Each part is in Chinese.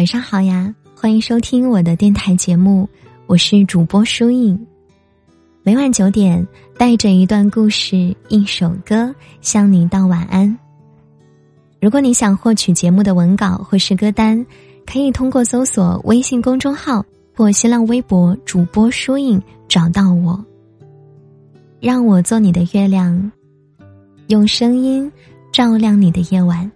晚上好呀，欢迎收听我的电台节目，我是主播舒影。每晚九点，带着一段故事、一首歌向你道晚安。如果你想获取节目的文稿或是歌单，可以通过搜索微信公众号或新浪微博主播舒影找到我。让我做你的月亮，用声音照亮你的夜晚。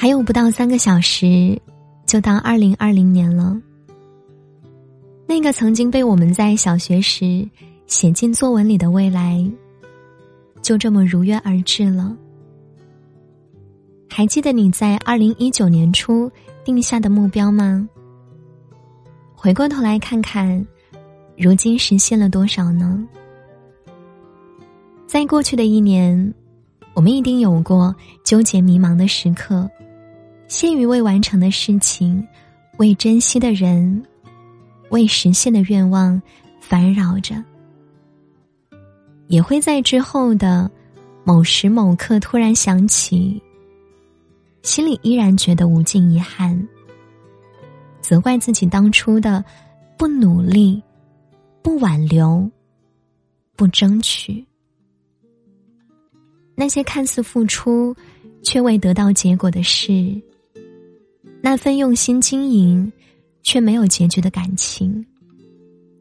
还有不到三个小时，就到二零二零年了。那个曾经被我们在小学时写进作文里的未来，就这么如约而至了。还记得你在二零一九年初定下的目标吗？回过头来看看，如今实现了多少呢？在过去的一年，我们一定有过纠结迷茫的时刻。限于未完成的事情，未珍惜的人，未实现的愿望，烦扰着，也会在之后的某时某刻突然想起，心里依然觉得无尽遗憾，责怪自己当初的不努力、不挽留、不争取，那些看似付出却未得到结果的事。那份用心经营，却没有结局的感情，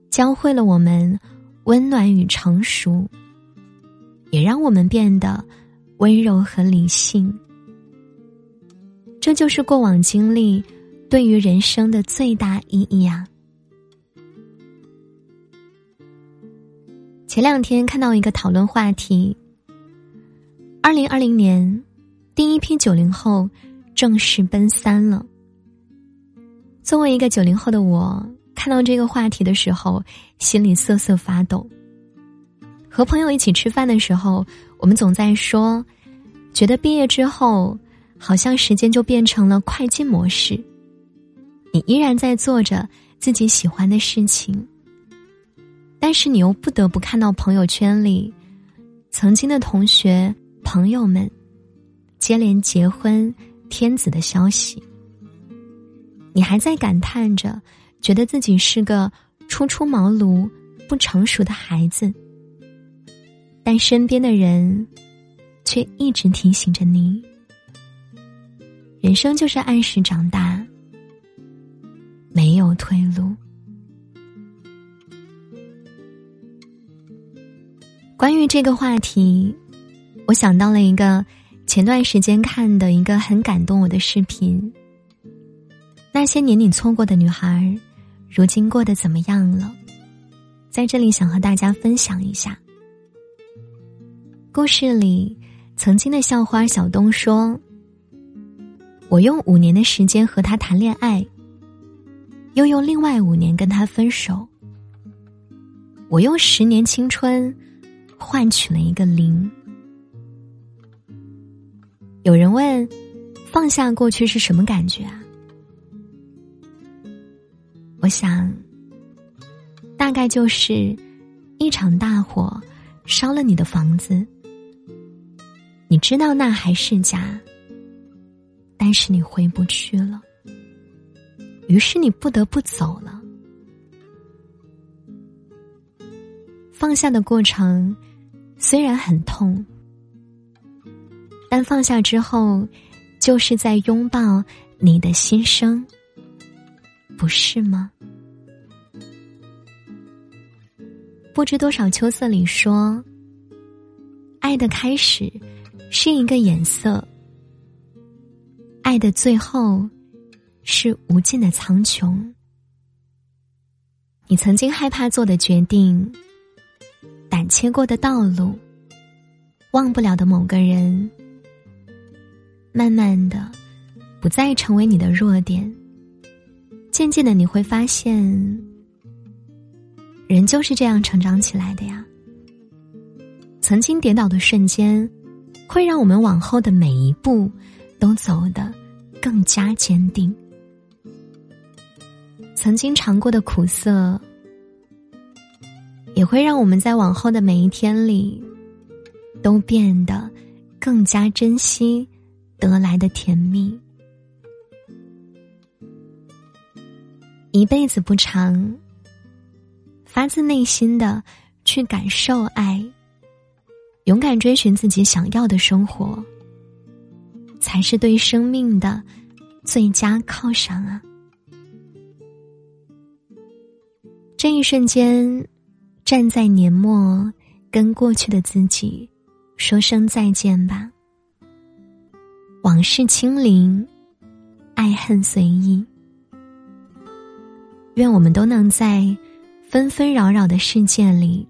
教会了我们温暖与成熟，也让我们变得温柔和理性。这就是过往经历对于人生的最大意义啊！前两天看到一个讨论话题：二零二零年，第一批九零后。正式奔三了。作为一个九零后的我，看到这个话题的时候，心里瑟瑟发抖。和朋友一起吃饭的时候，我们总在说，觉得毕业之后，好像时间就变成了快进模式。你依然在做着自己喜欢的事情，但是你又不得不看到朋友圈里，曾经的同学朋友们，接连结婚。天子的消息，你还在感叹着，觉得自己是个初出茅庐、不成熟的孩子，但身边的人却一直提醒着你：人生就是按时长大，没有退路。关于这个话题，我想到了一个。前段时间看的一个很感动我的视频。那些年你错过的女孩，如今过得怎么样了？在这里想和大家分享一下。故事里，曾经的校花小东说：“我用五年的时间和他谈恋爱，又用另外五年跟他分手。我用十年青春，换取了一个零。”有人问：“放下过去是什么感觉啊？”我想，大概就是一场大火烧了你的房子，你知道那还是家，但是你回不去了，于是你不得不走了。放下的过程虽然很痛。但放下之后，就是在拥抱你的心声，不是吗？不知多少秋色里说，爱的开始是一个颜色，爱的最后是无尽的苍穹。你曾经害怕做的决定，胆怯过的道路，忘不了的某个人。慢慢的，不再成为你的弱点。渐渐的，你会发现，人就是这样成长起来的呀。曾经跌倒的瞬间，会让我们往后的每一步都走得更加坚定。曾经尝过的苦涩，也会让我们在往后的每一天里，都变得更加珍惜得来的甜蜜。一辈子不长，发自内心的去感受爱，勇敢追寻自己想要的生活，才是对生命的最佳犒赏啊！这一瞬间，站在年末，跟过去的自己说声再见吧。往事清零，爱恨随意。愿我们都能在纷纷扰扰的世界里，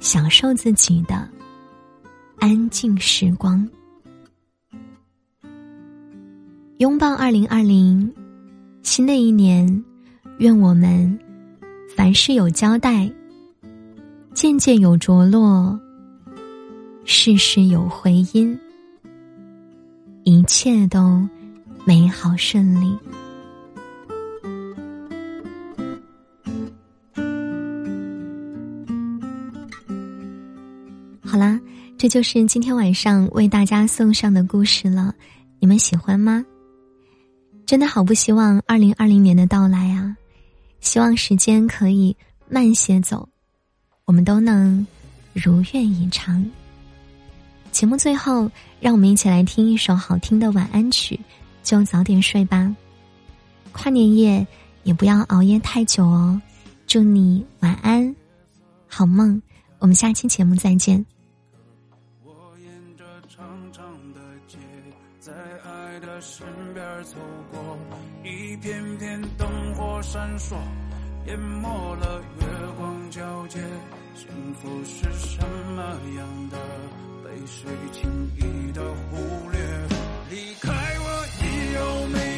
享受自己的安静时光。拥抱二零二零，新的一年，愿我们凡事有交代，件件有着落，事事有回音，一切都美好顺利。好啦，这就是今天晚上为大家送上的故事了，你们喜欢吗？真的好不希望二零二零年的到来啊！希望时间可以慢些走，我们都能如愿以偿。节目最后，让我们一起来听一首好听的晚安曲，就早点睡吧。跨年夜也不要熬夜太久哦。祝你晚安，好梦。我们下期节目再见。我沿着长长的街，在爱的身边走过，一片片灯火闪烁，淹没了月光皎洁。幸福是什么样的？谁轻易的忽略？离开我，你有没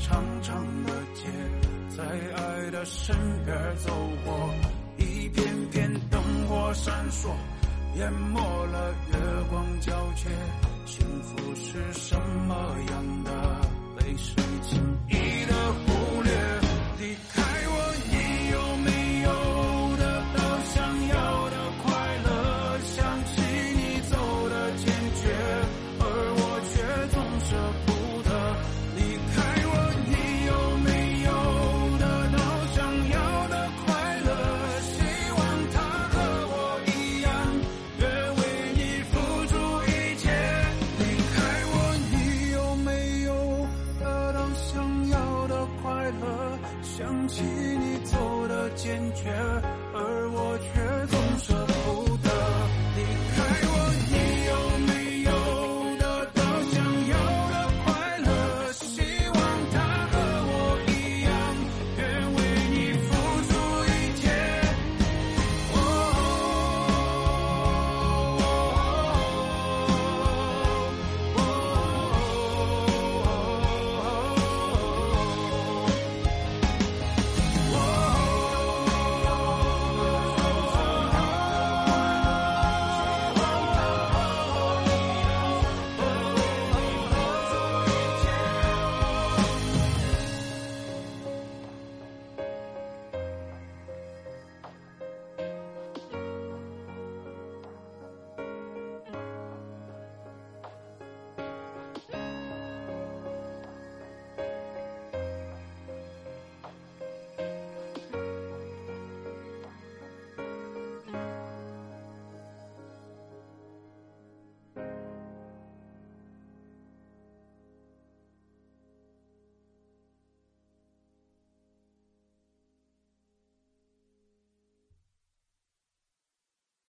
长长的街，在爱的？身边走过，一片片灯火闪烁，淹没了月光皎洁。幸福是什么样的？被谁轻易？